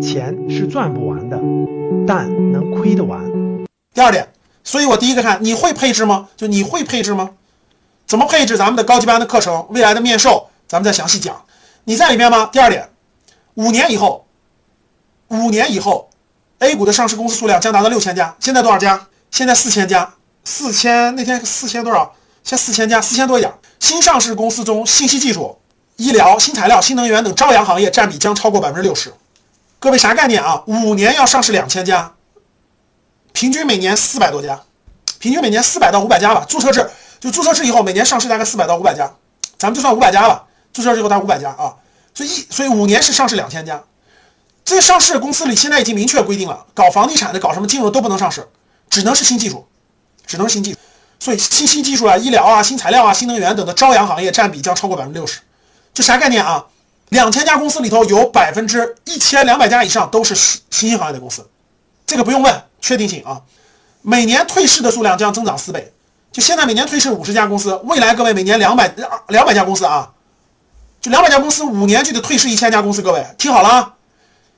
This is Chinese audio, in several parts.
钱是赚不完的，但能亏得完。第二点，所以我第一个看你会配置吗？就你会配置吗？怎么配置？咱们的高级班的课程，未来的面授，咱们再详细讲。你在里面吗？第二点，五年以后，五年以后，A 股的上市公司数量将达到六千家。现在多少家？现在四千家，四千那天四千多少？现在四千家，四千多一点。新上市公司中，信息技术、医疗、新材料、新能源等朝阳行业占比将超过百分之六十。各位啥概念啊？五年要上市两千家，平均每年四百多家，平均每年四百到五百家吧。注册制就注册制以后，每年上市大概四百到五百家，咱们就算五百家吧。注册制以后大概五百家啊，所以一所以五年是上市两千家。这上市公司里现在已经明确规定了，搞房地产的、搞什么金融都不能上市，只能是新技术，只能是新技术。所以新新技术啊、医疗啊、新材料啊、新能源等的朝阳行业占比将超过百分之六十。这啥概念啊？两千家公司里头有百分之一千两百家以上都是新新兴行业的公司，这个不用问，确定性啊。每年退市的数量将增长四倍，就现在每年退市五十家公司，未来各位每年两百两百家公司啊，就两百家公司五年就得退市一千家公司。各位听好了啊，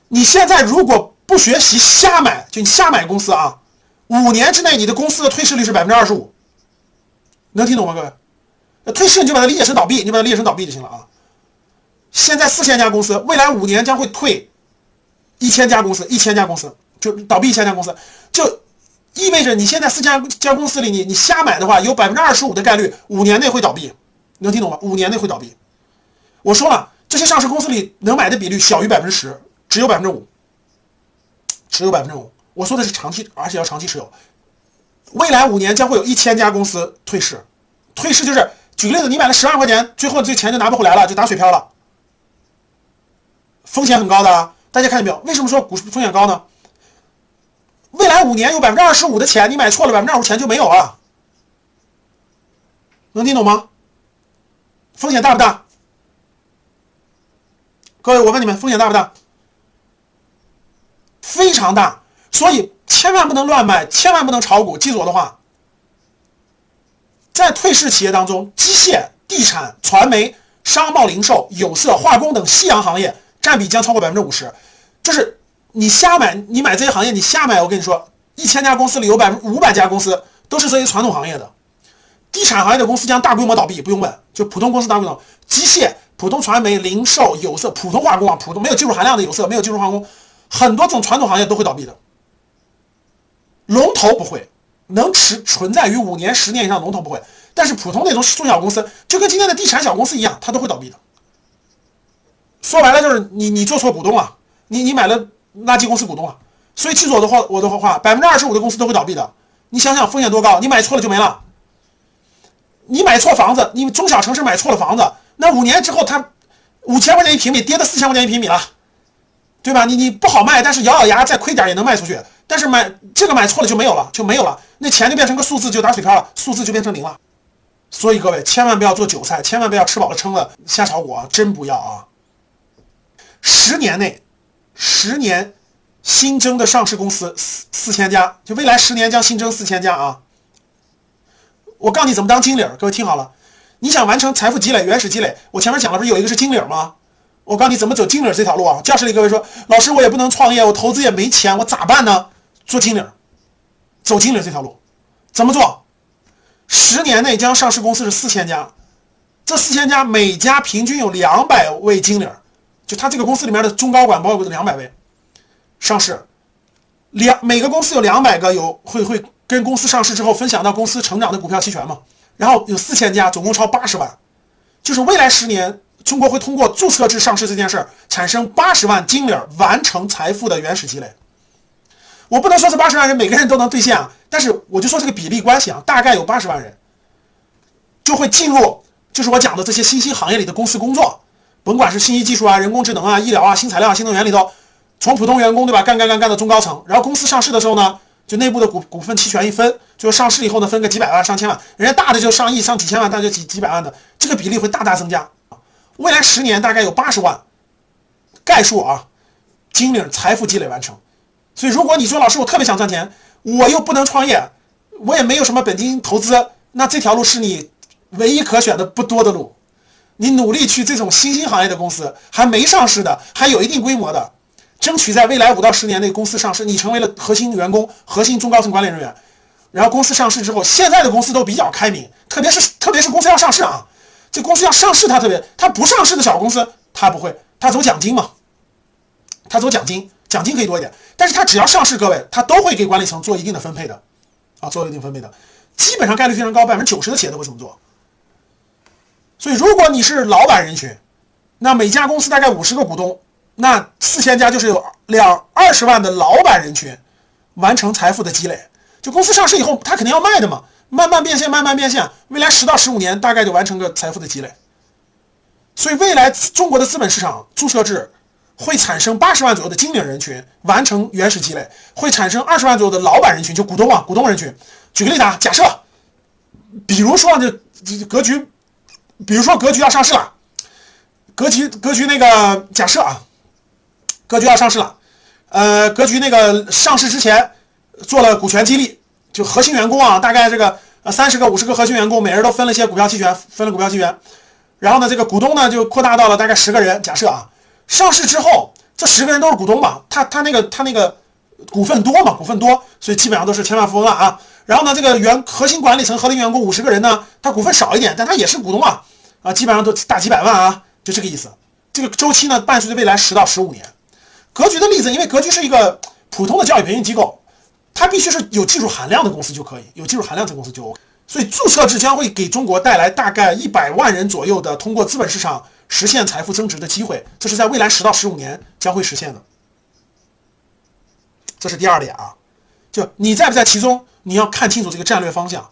你现在如果不学习瞎买，就你瞎买公司啊，五年之内你的公司的退市率是百分之二十五，能听懂吗？各位，退市你就把它理解成倒闭，你把它理解成倒闭就行了啊。现在四千家公司，未来五年将会退一千家公司，一千家公司就倒闭一千家公司，就意味着你现在四千家公司里，你你瞎买的话，有百分之二十五的概率五年内会倒闭，能听懂吗？五年内会倒闭。我说了，这些上市公司里能买的比率小于百分之十，只有百分之五，只有百分之五。我说的是长期，而且要长期持有。未来五年将会有一千家公司退市，退市就是举个例子，你买了十万块钱，最后这钱就拿不回来了，就打水漂了。风险很高的，大家看见没有？为什么说股市风险高呢？未来五年有百分之二十五的钱，你买错了，百分之二十五钱就没有了，能听懂吗？风险大不大？各位，我问你们，风险大不大？非常大，所以千万不能乱买，千万不能炒股。记住我的话，在退市企业当中，机械、地产、传媒、商贸零售、有色、化工等夕阳行业。占比将超过百分之五十，就是你瞎买，你买这些行业，你瞎买。我跟你说，一千家公司里有百分五百家公司都是这些传统行业的，地产行业的公司将大规模倒闭，不用问，就普通公司大规模，机械、普通传媒、零售、有色、普通化工啊，普通没有技术含量的有色，没有技术化工，很多种传统行业都会倒闭的。龙头不会，能持存在于五年、十年以上，龙头不会，但是普通那种中小公司，就跟今天的地产小公司一样，它都会倒闭的。说白了就是你你做错股东了，你你买了垃圾公司股东了，所以记住我的话我的话，百分之二十五的公司都会倒闭的。你想想风险多高，你买错了就没了。你买错房子，你中小城市买错了房子，那五年之后它五千块钱一平米跌到四千块钱一平米了，对吧？你你不好卖，但是咬咬牙再亏点也能卖出去。但是买这个买错了就没有了，就没有了，那钱就变成个数字就打水漂了，数字就变成零了。所以各位千万不要做韭菜，千万不要吃饱了撑了瞎炒股啊，真不要啊！十年内，十年新增的上市公司四四千家，就未来十年将新增四千家啊！我告诉你怎么当经理，各位听好了，你想完成财富积累、原始积累，我前面讲了不是有一个是经理吗？我告诉你怎么走经理这条路啊！教室里各位说，老师我也不能创业，我投资也没钱，我咋办呢？做经理，走经理这条路，怎么做？十年内将上市公司是四千家，这四千家每家平均有两百位经理。就他这个公司里面的中高管包括两百位，上市两每个公司有两百个有会会跟公司上市之后分享到公司成长的股票期权嘛，然后有四千家，总共超八十万，就是未来十年中国会通过注册制上市这件事儿产生八十万经理完成财富的原始积累。我不能说这八十万人每个人都能兑现啊，但是我就说这个比例关系啊，大概有八十万人就会进入就是我讲的这些新兴行业里的公司工作。甭管是信息技术啊、人工智能啊、医疗啊、新材料、啊新能源里头，从普通员工对吧，干干干干到中高层，然后公司上市的时候呢，就内部的股股份期权一分，就上市以后呢，分个几百万、上千万，人家大的就上亿、上几千万，大就几几百万的，这个比例会大大增加。未来十年大概有八十万，概数啊，金领财富积累完成。所以如果你说老师我特别想赚钱，我又不能创业，我也没有什么本金投资，那这条路是你唯一可选的不多的路。你努力去这种新兴行业的公司，还没上市的，还有一定规模的，争取在未来五到十年内公司上市，你成为了核心员工、核心中高层管理人员。然后公司上市之后，现在的公司都比较开明，特别是特别是公司要上市啊，这公司要上市，它特别，它不上市的小公司，它不会，它走奖金嘛，它走奖金，奖金可以多一点，但是它只要上市，各位，它都会给管理层做一定的分配的，啊，做一定分配的，基本上概率非常高，百分之九十的企业都会这么做。所以，如果你是老板人群，那每家公司大概五十个股东，那四千家就是有两二十万的老板人群，完成财富的积累。就公司上市以后，他肯定要卖的嘛，慢慢变现，慢慢变现，未来十到十五年大概就完成个财富的积累。所以，未来中国的资本市场注册制会产生八十万左右的经理人群，完成原始积累；会产生二十万左右的老板人群，就股东啊，股东人群。举个例子啊，假设，比如说这这格局。比如说格局要上市了，格局格局那个假设啊，格局要上市了，呃，格局那个上市之前做了股权激励，就核心员工啊，大概这个呃三十个五十个核心员工，每人都分了些股票期权，分了股票期权，然后呢，这个股东呢就扩大到了大概十个人。假设啊，上市之后这十个人都是股东嘛，他他那个他那个股份多嘛，股份多，所以基本上都是千万富翁了啊。然后呢，这个原核心管理层、核心员工五十个人呢，他股份少一点，但他也是股东啊。啊，基本上都大几百万啊，就这个意思。这个周期呢，伴随着未来十到十五年。格局的例子，因为格局是一个普通的教育培训机构，它必须是有技术含量的公司就可以，有技术含量的公司就 OK。所以注册制将会给中国带来大概一百万人左右的通过资本市场实现财富增值的机会，这是在未来十到十五年将会实现的。这是第二点啊，就你在不在其中，你要看清楚这个战略方向。